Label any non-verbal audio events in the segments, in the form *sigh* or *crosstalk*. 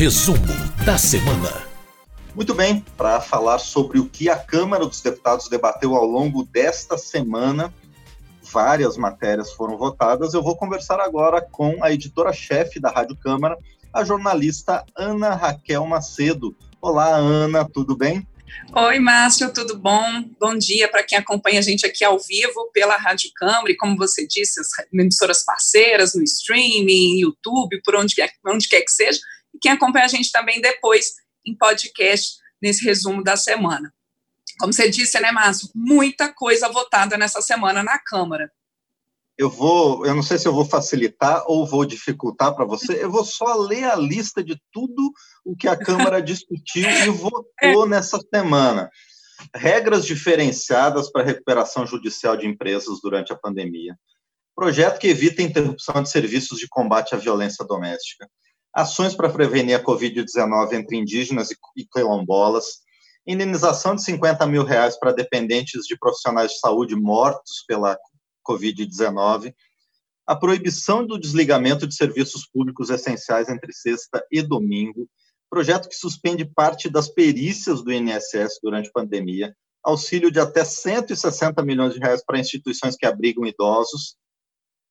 Resumo da semana. Muito bem, para falar sobre o que a Câmara dos Deputados debateu ao longo desta semana, várias matérias foram votadas. Eu vou conversar agora com a editora-chefe da Rádio Câmara, a jornalista Ana Raquel Macedo. Olá, Ana, tudo bem? Oi, Márcio, tudo bom? Bom dia para quem acompanha a gente aqui ao vivo pela Rádio Câmara e, como você disse, as emissoras parceiras no streaming, YouTube, por onde quer, onde quer que seja, e quem acompanha a gente também depois em podcast nesse resumo da semana. Como você disse, né, Márcio? Muita coisa votada nessa semana na Câmara eu vou, eu não sei se eu vou facilitar ou vou dificultar para você, eu vou só ler a lista de tudo o que a Câmara *laughs* discutiu e votou nessa semana. Regras diferenciadas para recuperação judicial de empresas durante a pandemia. Projeto que evita interrupção de serviços de combate à violência doméstica. Ações para prevenir a Covid-19 entre indígenas e quilombolas. Indenização de 50 mil reais para dependentes de profissionais de saúde mortos pela Covid-19, a proibição do desligamento de serviços públicos essenciais entre sexta e domingo, projeto que suspende parte das perícias do INSS durante a pandemia, auxílio de até 160 milhões de reais para instituições que abrigam idosos,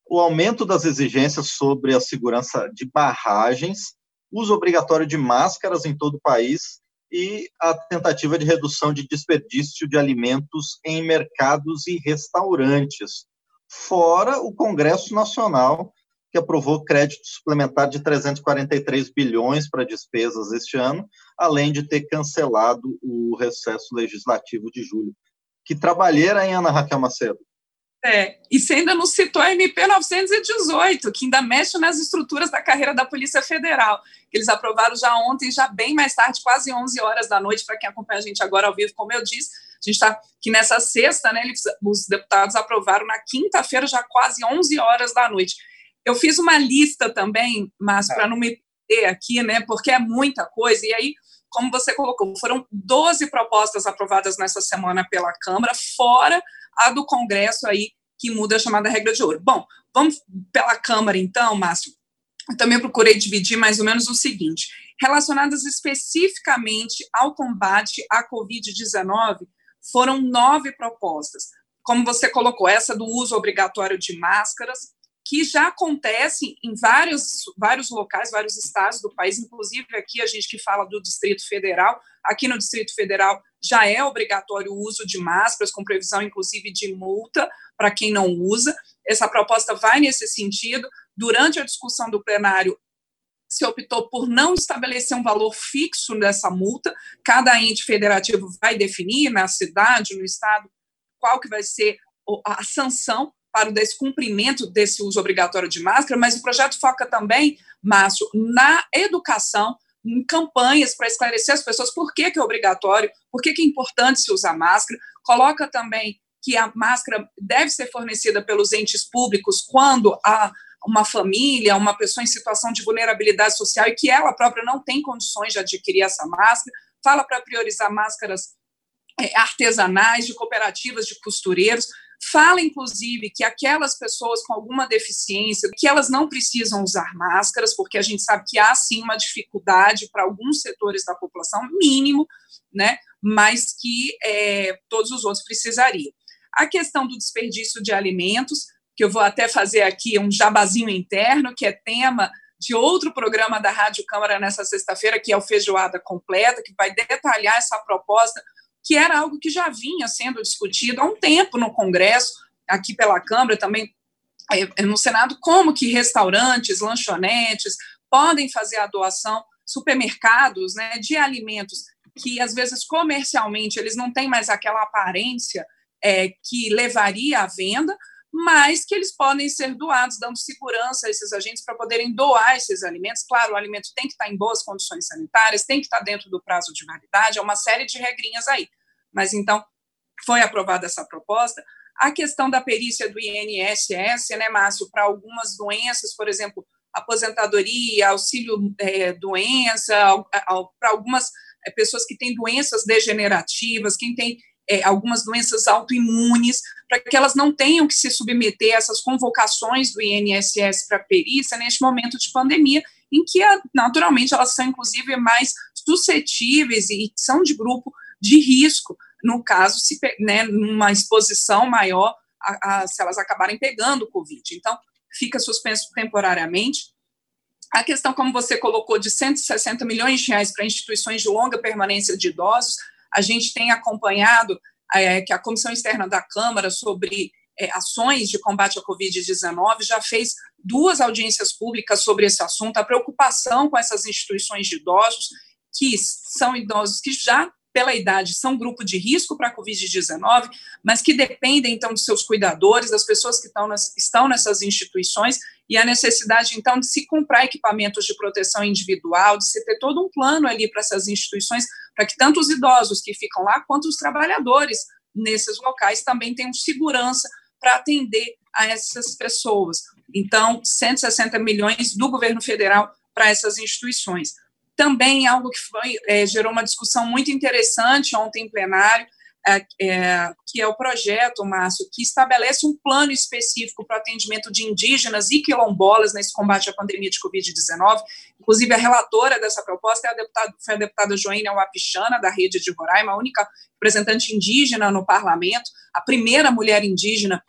o aumento das exigências sobre a segurança de barragens, uso obrigatório de máscaras em todo o país e a tentativa de redução de desperdício de alimentos em mercados e restaurantes fora o Congresso Nacional, que aprovou crédito suplementar de 343 bilhões para despesas este ano, além de ter cancelado o recesso legislativo de julho. Que trabalheira, hein, Ana Raquel Macedo? É, e você ainda não citou a MP 918, que ainda mexe nas estruturas da carreira da Polícia Federal, que eles aprovaram já ontem, já bem mais tarde, quase 11 horas da noite, para quem acompanha a gente agora ao vivo, como eu disse, a gente está que nessa sexta, né, eles, os deputados aprovaram na quinta-feira, já quase 11 horas da noite. Eu fiz uma lista também, mas é. para não me ter aqui, né, porque é muita coisa, e aí, como você colocou, foram 12 propostas aprovadas nessa semana pela Câmara, fora a do Congresso aí, que muda a chamada regra de ouro. Bom, vamos pela Câmara então, Márcio. Eu também procurei dividir mais ou menos o seguinte: relacionadas especificamente ao combate à Covid-19, foram nove propostas. Como você colocou, essa do uso obrigatório de máscaras, que já acontece em vários, vários locais, vários estados do país, inclusive aqui a gente que fala do Distrito Federal, aqui no Distrito Federal já é obrigatório o uso de máscaras, com previsão inclusive de multa para quem não usa. Essa proposta vai nesse sentido. Durante a discussão do plenário, se optou por não estabelecer um valor fixo dessa multa. Cada ente federativo vai definir na cidade, no estado, qual que vai ser a sanção para o descumprimento desse uso obrigatório de máscara, mas o projeto foca também, Márcio, na educação, em campanhas para esclarecer as pessoas por que, que é obrigatório, por que, que é importante se usar máscara, coloca também que a máscara deve ser fornecida pelos entes públicos quando a uma família, uma pessoa em situação de vulnerabilidade social e que ela própria não tem condições de adquirir essa máscara, fala para priorizar máscaras é, artesanais, de cooperativas de costureiros, fala inclusive que aquelas pessoas com alguma deficiência, que elas não precisam usar máscaras, porque a gente sabe que há sim uma dificuldade para alguns setores da população, mínimo, né, mas que é, todos os outros precisariam. A questão do desperdício de alimentos, que eu vou até fazer aqui um jabazinho interno, que é tema de outro programa da Rádio Câmara nessa sexta-feira, que é o Feijoada Completa, que vai detalhar essa proposta, que era algo que já vinha sendo discutido há um tempo no Congresso, aqui pela Câmara, também é, é, no Senado, como que restaurantes, lanchonetes podem fazer a doação, supermercados né, de alimentos que, às vezes, comercialmente, eles não têm mais aquela aparência é, que levaria à venda, mas que eles podem ser doados, dando segurança a esses agentes para poderem doar esses alimentos. Claro, o alimento tem que estar em boas condições sanitárias, tem que estar dentro do prazo de validade, é uma série de regrinhas aí. Mas então, foi aprovada essa proposta. A questão da perícia do INSS, né, Márcio, para algumas doenças, por exemplo, aposentadoria, auxílio é, doença, para algumas é, pessoas que têm doenças degenerativas, quem tem é, algumas doenças autoimunes, para que elas não tenham que se submeter a essas convocações do INSS para perícia neste momento de pandemia, em que, naturalmente, elas são, inclusive, mais suscetíveis e são de grupo de risco, no caso, se, né, numa exposição maior, a, a, se elas acabarem pegando o Covid. Então, fica suspenso temporariamente. A questão, como você colocou, de 160 milhões de reais para instituições de longa permanência de idosos, a gente tem acompanhado é, que a Comissão Externa da Câmara sobre é, ações de combate à Covid-19 já fez duas audiências públicas sobre esse assunto, a preocupação com essas instituições de idosos, que são idosos que já pela idade, são grupo de risco para a Covid-19, mas que dependem, então, dos seus cuidadores, das pessoas que estão, nas, estão nessas instituições, e a necessidade, então, de se comprar equipamentos de proteção individual, de se ter todo um plano ali para essas instituições, para que tanto os idosos que ficam lá, quanto os trabalhadores nesses locais também tenham segurança para atender a essas pessoas. Então, 160 milhões do governo federal para essas instituições também algo que foi, é, gerou uma discussão muito interessante ontem em plenário, é, é, que é o projeto, Márcio, que estabelece um plano específico para o atendimento de indígenas e quilombolas nesse combate à pandemia de Covid-19. Inclusive, a relatora dessa proposta é a deputada, foi a deputada Joênia Wapichana, da Rede de Roraima, a única representante indígena no parlamento, a primeira mulher indígena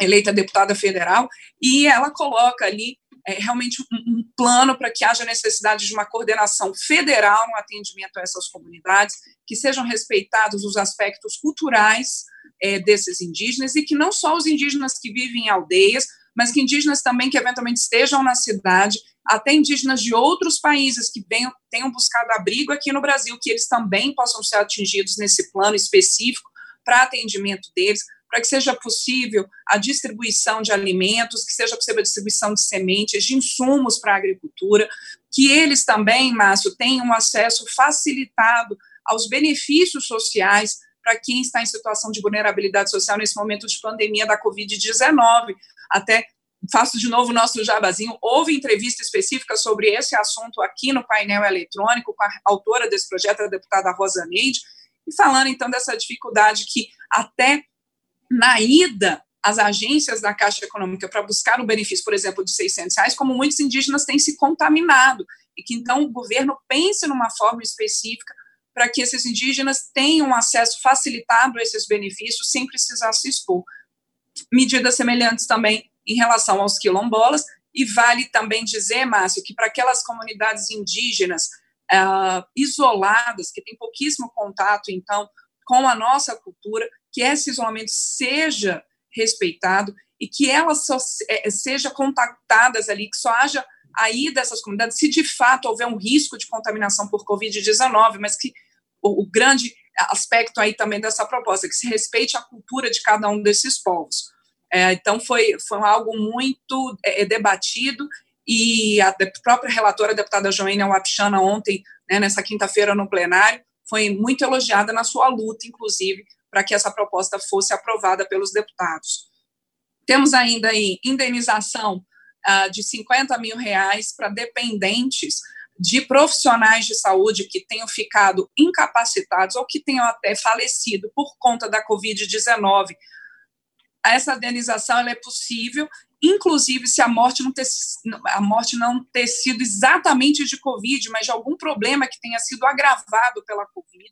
eleita deputada federal, e ela coloca ali é, realmente um, um plano para que haja necessidade de uma coordenação federal no atendimento a essas comunidades, que sejam respeitados os aspectos culturais é, desses indígenas e que não só os indígenas que vivem em aldeias, mas que indígenas também que eventualmente estejam na cidade, até indígenas de outros países que venham, tenham buscado abrigo aqui no Brasil, que eles também possam ser atingidos nesse plano específico para atendimento deles, para que seja possível a distribuição de alimentos, que seja possível a distribuição de sementes, de insumos para a agricultura, que eles também, Márcio, tenham um acesso facilitado aos benefícios sociais para quem está em situação de vulnerabilidade social nesse momento de pandemia da Covid-19. Até faço de novo o nosso jabazinho, houve entrevista específica sobre esse assunto aqui no painel eletrônico com a autora desse projeto, a deputada Rosa Neide, e falando então dessa dificuldade que até na ida às agências da Caixa Econômica para buscar um benefício, por exemplo, de 600 reais, como muitos indígenas têm se contaminado, e que então o governo pense numa forma específica para que esses indígenas tenham acesso facilitado a esses benefícios sem precisar se expor. Medidas semelhantes também em relação aos quilombolas, e vale também dizer, Márcio, que para aquelas comunidades indígenas uh, isoladas, que têm pouquíssimo contato, então, com a nossa cultura, que esse isolamento seja respeitado e que elas só é, sejam contactadas ali, que só haja aí dessas comunidades, se de fato houver um risco de contaminação por Covid-19, mas que o, o, grande aspecto aí também dessa proposta, que se respeite a cultura de cada um desses povos. É, então, foi, foi algo muito é, debatido e a própria relatora, a deputada Joênia Wapichana, ontem, né, nessa quinta-feira no plenário, foi muito elogiada na sua luta, inclusive, para que essa proposta fosse aprovada pelos deputados. Temos ainda aí indenização uh, de 50 mil reais para dependentes de profissionais de saúde que tenham ficado incapacitados ou que tenham até falecido por conta da Covid-19. Essa indenização é possível, inclusive se a morte, não ter, a morte não ter sido exatamente de Covid, mas de algum problema que tenha sido agravado pela Covid,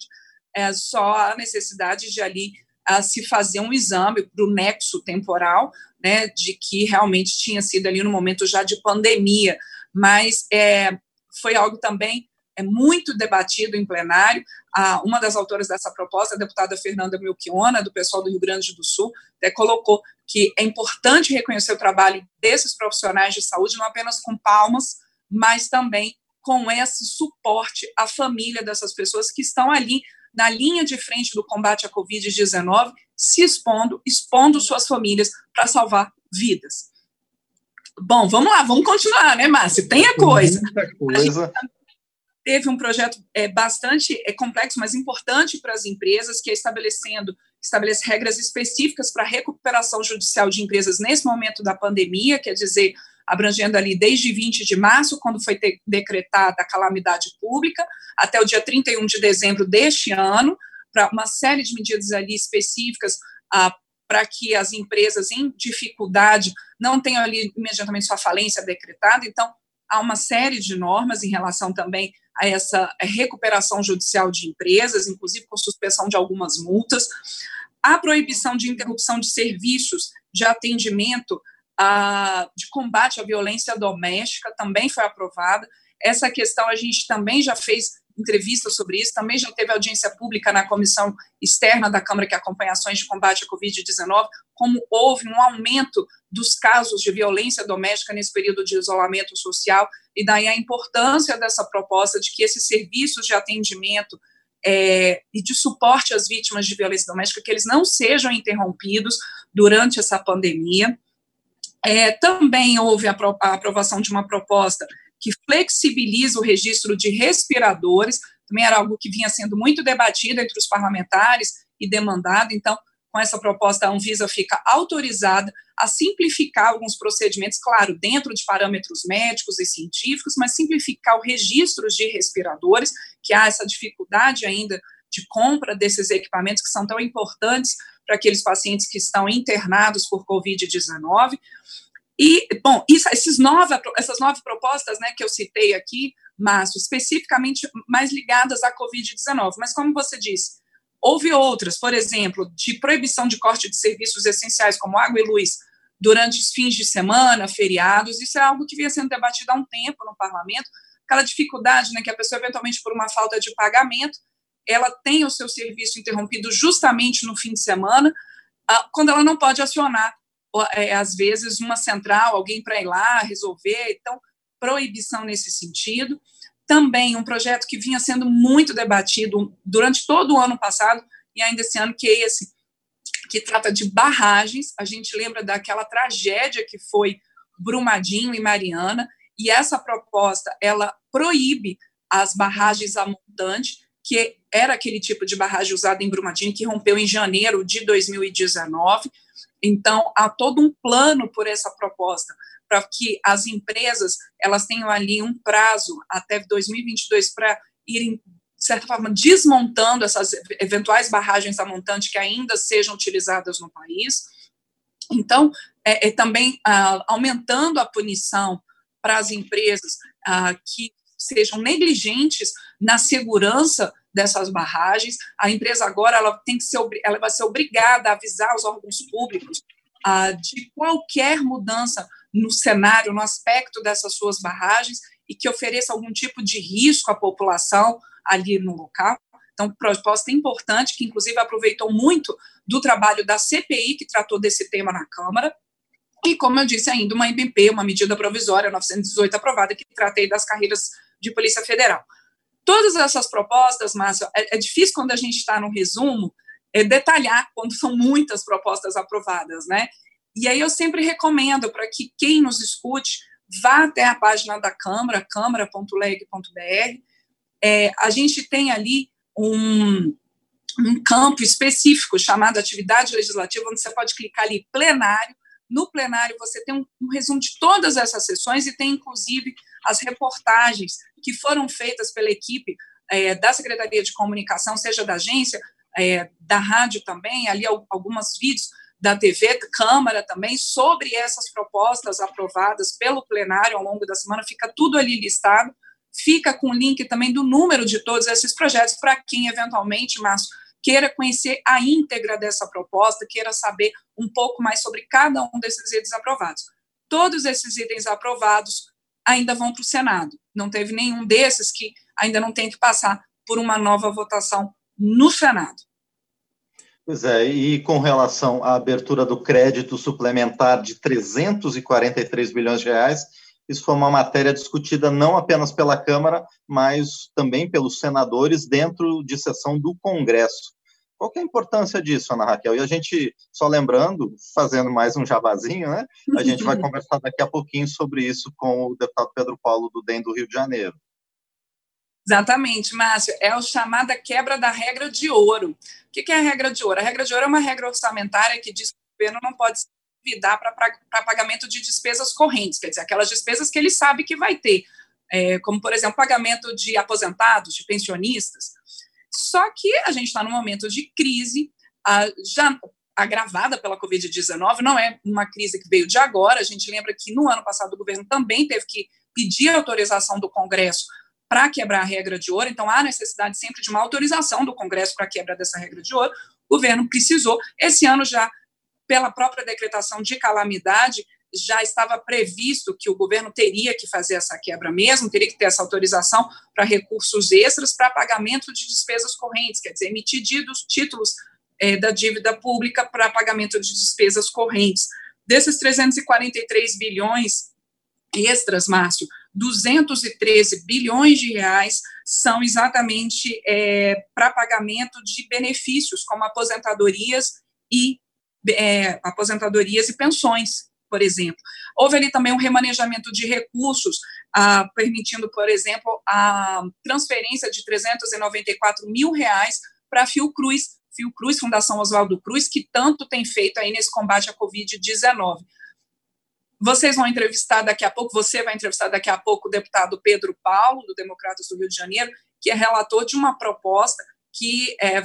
é só a necessidade de ali a se fazer um exame para o nexo temporal, né, de que realmente tinha sido ali no momento já de pandemia, mas é, foi algo também é muito debatido em plenário. A, uma das autoras dessa proposta, a deputada Fernanda Melchiona, do pessoal do Rio Grande do Sul, até colocou que é importante reconhecer o trabalho desses profissionais de saúde, não apenas com palmas, mas também com esse suporte à família dessas pessoas que estão ali na linha de frente do combate à Covid-19, se expondo, expondo suas famílias para salvar vidas. Bom, vamos lá, vamos continuar, né, Márcio? Tem a coisa. Muita coisa. A teve um projeto é, bastante é, complexo, mas importante para as empresas, que é estabelecendo estabelece regras específicas para a recuperação judicial de empresas nesse momento da pandemia, quer dizer, abrangendo ali desde 20 de março, quando foi decretada a calamidade pública, até o dia 31 de dezembro deste ano, para uma série de medidas ali específicas ah, para que as empresas em dificuldade não tenham ali imediatamente sua falência decretada. Então, há uma série de normas em relação também a essa recuperação judicial de empresas, inclusive com suspensão de algumas multas. A proibição de interrupção de serviços de atendimento a, de combate à violência doméstica também foi aprovada. Essa questão a gente também já fez entrevistas sobre isso, também já teve audiência pública na comissão externa da Câmara que acompanha ações de combate à Covid-19, como houve um aumento dos casos de violência doméstica nesse período de isolamento social, e daí a importância dessa proposta de que esses serviços de atendimento é, e de suporte às vítimas de violência doméstica, que eles não sejam interrompidos durante essa pandemia. É, também houve a, a aprovação de uma proposta que flexibiliza o registro de respiradores, também era algo que vinha sendo muito debatido entre os parlamentares e demandado, então, com essa proposta, a Anvisa fica autorizada a simplificar alguns procedimentos, claro, dentro de parâmetros médicos e científicos, mas simplificar o registro de respiradores, que há essa dificuldade ainda de compra desses equipamentos que são tão importantes para aqueles pacientes que estão internados por Covid-19. E, bom, isso, esses nove, essas nove propostas né, que eu citei aqui, Márcio, especificamente mais ligadas à Covid-19, mas como você disse, houve outras, por exemplo, de proibição de corte de serviços essenciais como água e luz durante os fins de semana, feriados, isso é algo que vinha sendo debatido há um tempo no parlamento, aquela dificuldade né, que a pessoa, eventualmente, por uma falta de pagamento, ela tem o seu serviço interrompido justamente no fim de semana, ah, quando ela não pode acionar é, às vezes, uma central, alguém para ir lá resolver. Então, proibição nesse sentido. Também um projeto que vinha sendo muito debatido durante todo o ano passado e ainda esse ano, que é esse, que trata de barragens. A gente lembra daquela tragédia que foi Brumadinho e Mariana, e essa proposta, ela proíbe as barragens a montante, que era aquele tipo de barragem usada em Brumadinho, que rompeu em janeiro de 2019, então, há todo um plano por essa proposta, para que as empresas elas tenham ali um prazo até 2022 para irem, de certa forma, desmontando essas eventuais barragens a montante que ainda sejam utilizadas no país. Então, é, é também ah, aumentando a punição para as empresas ah, que sejam negligentes na segurança dessas barragens. A empresa agora ela tem que ser ela vai ser obrigada a avisar os órgãos públicos ah, de qualquer mudança no cenário, no aspecto dessas suas barragens e que ofereça algum tipo de risco à população ali no local. Então, proposta importante, que inclusive aproveitou muito do trabalho da CPI, que tratou desse tema na Câmara, e, como eu disse ainda, uma MP, uma medida provisória 918 aprovada, que tratei das carreiras de Polícia Federal. Todas essas propostas, Márcio, é, é difícil quando a gente está no resumo é, detalhar quando são muitas propostas aprovadas, né? E aí eu sempre recomendo para que quem nos escute vá até a página da Câmara, câmara.leg.br. É, a gente tem ali um, um campo específico chamado atividade legislativa, onde você pode clicar ali plenário. No plenário você tem um, um resumo de todas essas sessões e tem inclusive as reportagens que foram feitas pela equipe é, da Secretaria de Comunicação, seja da agência, é, da rádio também, ali alguns vídeos da TV, Câmara também, sobre essas propostas aprovadas pelo plenário ao longo da semana, fica tudo ali listado, fica com o link também do número de todos esses projetos, para quem eventualmente, Márcio, queira conhecer a íntegra dessa proposta, queira saber um pouco mais sobre cada um desses itens aprovados. Todos esses itens aprovados ainda vão para o Senado. Não teve nenhum desses que ainda não tem que passar por uma nova votação no Senado. Pois é, e com relação à abertura do crédito suplementar de 343 bilhões de reais, isso foi uma matéria discutida não apenas pela Câmara, mas também pelos senadores dentro de sessão do Congresso. Qual que é a importância disso, Ana Raquel? E a gente, só lembrando, fazendo mais um jabazinho, né? A gente vai *laughs* conversar daqui a pouquinho sobre isso com o deputado Pedro Paulo do DEM do Rio de Janeiro. Exatamente, Márcio. É a chamada quebra da regra de ouro. O que é a regra de ouro? A regra de ouro é uma regra orçamentária que diz que o governo não pode se endividar para pagamento de despesas correntes, quer dizer, aquelas despesas que ele sabe que vai ter, é, como, por exemplo, pagamento de aposentados, de pensionistas. Só que a gente está num momento de crise, já agravada pela Covid-19, não é uma crise que veio de agora. A gente lembra que no ano passado o governo também teve que pedir autorização do Congresso para quebrar a regra de ouro, então há necessidade sempre de uma autorização do Congresso para a quebra dessa regra de ouro. O governo precisou. Esse ano, já pela própria decretação de calamidade, já estava previsto que o governo teria que fazer essa quebra mesmo, teria que ter essa autorização para recursos extras para pagamento de despesas correntes, quer dizer, emitir títulos é, da dívida pública para pagamento de despesas correntes. Desses 343 bilhões extras, Márcio, 213 bilhões de reais são exatamente é, para pagamento de benefícios, como aposentadorias e é, aposentadorias e pensões, por exemplo. Houve ali também um remanejamento de recursos, ah, permitindo, por exemplo, a transferência de 394 mil reais para a Fiocruz, Fiocruz, Fundação Oswaldo Cruz, que tanto tem feito aí nesse combate à Covid-19. Vocês vão entrevistar daqui a pouco, você vai entrevistar daqui a pouco o deputado Pedro Paulo, do Democratas do Rio de Janeiro, que é relator de uma proposta que é,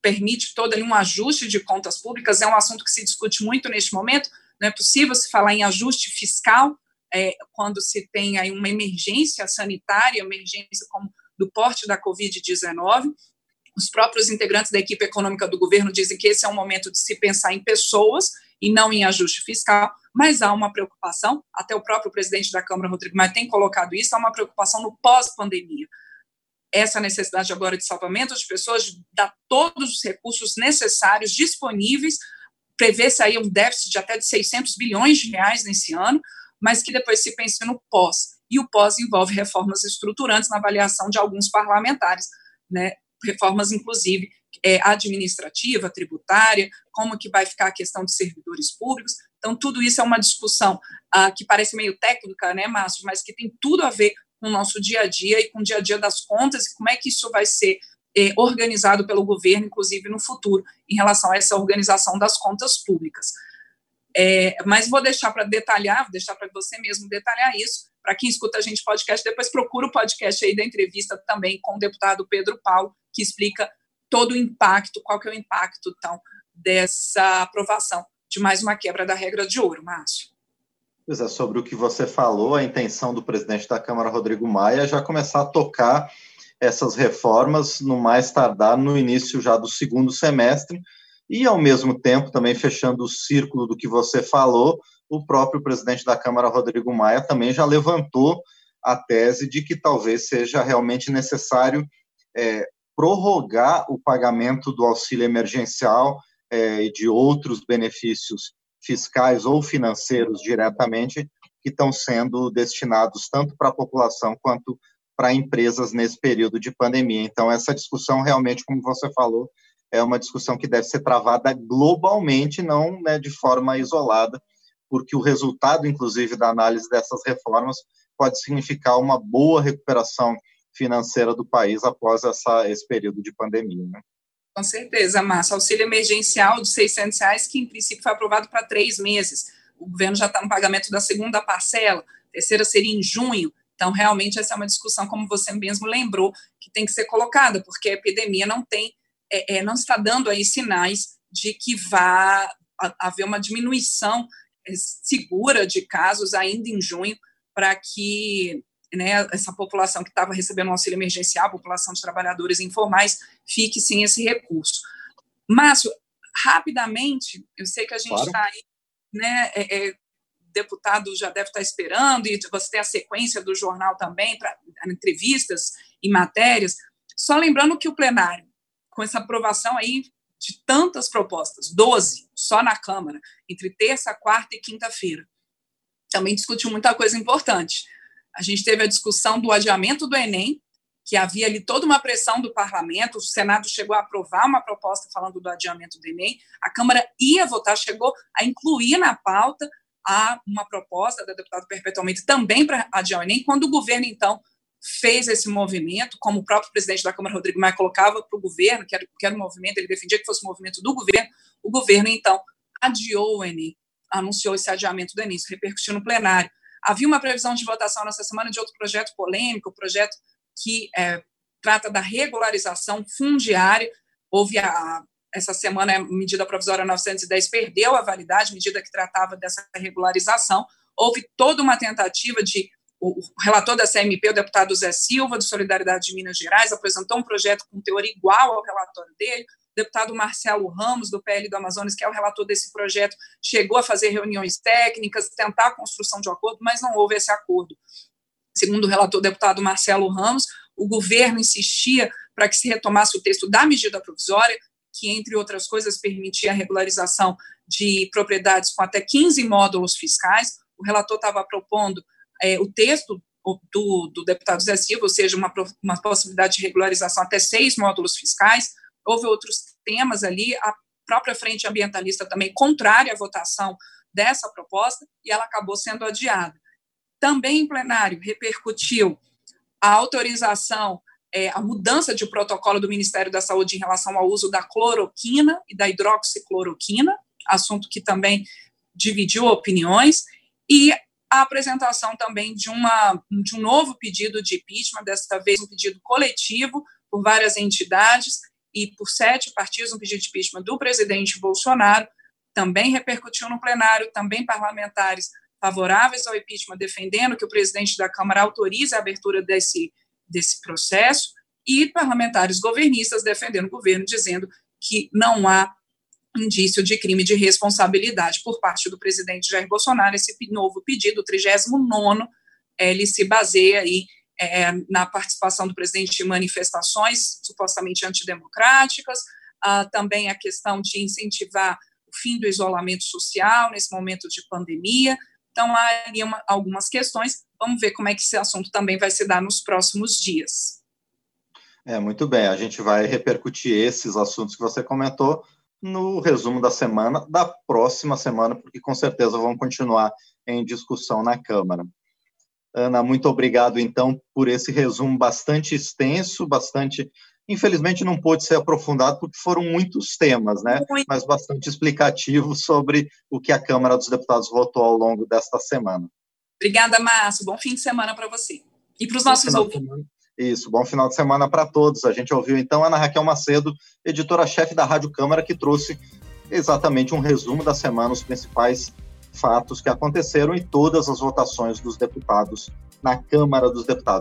permite todo um ajuste de contas públicas. É um assunto que se discute muito neste momento. Não é possível se falar em ajuste fiscal é, quando se tem aí uma emergência sanitária, emergência como do porte da Covid-19. Os próprios integrantes da equipe econômica do governo dizem que esse é um momento de se pensar em pessoas e não em ajuste fiscal, mas há uma preocupação, até o próprio presidente da Câmara, Rodrigo Maia, tem colocado isso, há uma preocupação no pós-pandemia. Essa necessidade agora de salvamento de pessoas, de dar todos os recursos necessários disponíveis, prevê-se aí um déficit de até de 600 bilhões de reais nesse ano, mas que depois se pense no pós. E o pós envolve reformas estruturantes na avaliação de alguns parlamentares, né? reformas, inclusive, é, administrativa, tributária, como que vai ficar a questão de servidores públicos. Então, tudo isso é uma discussão ah, que parece meio técnica, né, Márcio, mas que tem tudo a ver com o nosso dia a dia e com o dia a dia das contas e como é que isso vai ser é, organizado pelo governo, inclusive no futuro, em relação a essa organização das contas públicas. É, mas vou deixar para detalhar, vou deixar para você mesmo detalhar isso. Para quem escuta a gente podcast, depois procura o podcast aí da entrevista também com o deputado Pedro Paulo, que explica todo o impacto, qual que é o impacto, então, dessa aprovação de mais uma quebra da regra de ouro, Márcio. Pois é, sobre o que você falou, a intenção do presidente da Câmara, Rodrigo Maia, é já começar a tocar essas reformas no mais tardar no início já do segundo semestre, e, ao mesmo tempo, também fechando o círculo do que você falou, o próprio presidente da Câmara, Rodrigo Maia, também já levantou a tese de que talvez seja realmente necessário é, prorrogar o pagamento do auxílio emergencial é, e de outros benefícios fiscais ou financeiros diretamente que estão sendo destinados tanto para a população quanto para empresas nesse período de pandemia. Então, essa discussão realmente, como você falou, é uma discussão que deve ser travada globalmente, não né, de forma isolada, porque o resultado, inclusive, da análise dessas reformas pode significar uma boa recuperação financeira do país após essa, esse período de pandemia. Né? Com certeza, Márcio. Auxílio emergencial de 600 reais, que em princípio foi aprovado para três meses. O governo já está no pagamento da segunda parcela, a terceira seria em junho. Então, realmente, essa é uma discussão, como você mesmo lembrou, que tem que ser colocada, porque a epidemia não tem, é, é, não está dando aí sinais de que vá haver uma diminuição é, segura de casos ainda em junho, para que né, essa população que estava recebendo um auxílio emergencial, a população de trabalhadores informais, fique sem esse recurso. Márcio, rapidamente, eu sei que a gente está claro. aí, né, é, é, deputado já deve estar esperando, e você tem a sequência do jornal também, para entrevistas e matérias. Só lembrando que o plenário, com essa aprovação aí de tantas propostas, 12 só na Câmara, entre terça, quarta e quinta-feira, também discutiu muita coisa importante a gente teve a discussão do adiamento do Enem, que havia ali toda uma pressão do parlamento, o Senado chegou a aprovar uma proposta falando do adiamento do Enem, a Câmara ia votar, chegou a incluir na pauta a uma proposta da deputada perpetuamente também para adiar o Enem, quando o governo, então, fez esse movimento, como o próprio presidente da Câmara, Rodrigo Maia, colocava para o governo, que era, que era um movimento, ele defendia que fosse um movimento do governo, o governo, então, adiou o Enem, anunciou esse adiamento do Enem, isso repercutiu no plenário. Havia uma previsão de votação nessa semana de outro projeto polêmico, projeto que é, trata da regularização fundiária. Houve a, essa semana a medida provisória 910 perdeu a validade, medida que tratava dessa regularização. Houve toda uma tentativa de o relator da CMP, o deputado Zé Silva, do Solidariedade de Minas Gerais, apresentou um projeto com teor igual ao relatório dele. O deputado Marcelo Ramos, do PL do Amazonas, que é o relator desse projeto, chegou a fazer reuniões técnicas, tentar a construção de um acordo, mas não houve esse acordo. Segundo o relator deputado Marcelo Ramos, o governo insistia para que se retomasse o texto da medida provisória, que, entre outras coisas, permitia a regularização de propriedades com até 15 módulos fiscais. O relator estava propondo é, o texto do, do, deputado Zé Silva, ou seja, uma, uma possibilidade de regularização até seis módulos fiscais. Houve outros temas ali, a própria frente ambientalista também contrária à votação dessa proposta, e ela acabou sendo adiada. Também em plenário repercutiu a autorização, é, a mudança de protocolo do Ministério da Saúde em relação ao uso da cloroquina e da hidroxicloroquina, assunto que também dividiu opiniões, e a apresentação também de, uma, de um novo pedido de impeachment, desta vez um pedido coletivo por várias entidades e por sete partidos, um pedido de impeachment do presidente Bolsonaro, também repercutiu no plenário, também parlamentares favoráveis ao impeachment, defendendo que o presidente da Câmara autorize a abertura desse, desse processo, e parlamentares governistas defendendo o governo, dizendo que não há indício de crime de responsabilidade por parte do presidente Jair Bolsonaro. Esse novo pedido, o 39 ele se baseia aí é, na participação do presidente em manifestações supostamente antidemocráticas, ah, também a questão de incentivar o fim do isolamento social nesse momento de pandemia. Então, há ali uma, algumas questões. Vamos ver como é que esse assunto também vai se dar nos próximos dias. É, muito bem. A gente vai repercutir esses assuntos que você comentou no resumo da semana, da próxima semana, porque com certeza vão continuar em discussão na Câmara. Ana, muito obrigado, então, por esse resumo bastante extenso, bastante. Infelizmente, não pôde ser aprofundado, porque foram muitos temas, né? Muito. Mas bastante explicativo sobre o que a Câmara dos Deputados votou ao longo desta semana. Obrigada, Márcio. Bom fim de semana para você. E para os nossos ouvintes. Isso, bom final de semana para todos. A gente ouviu então a Ana Raquel Macedo, editora-chefe da Rádio Câmara, que trouxe exatamente um resumo da semana, os principais fatos que aconteceram e todas as votações dos deputados na Câmara dos Deputados.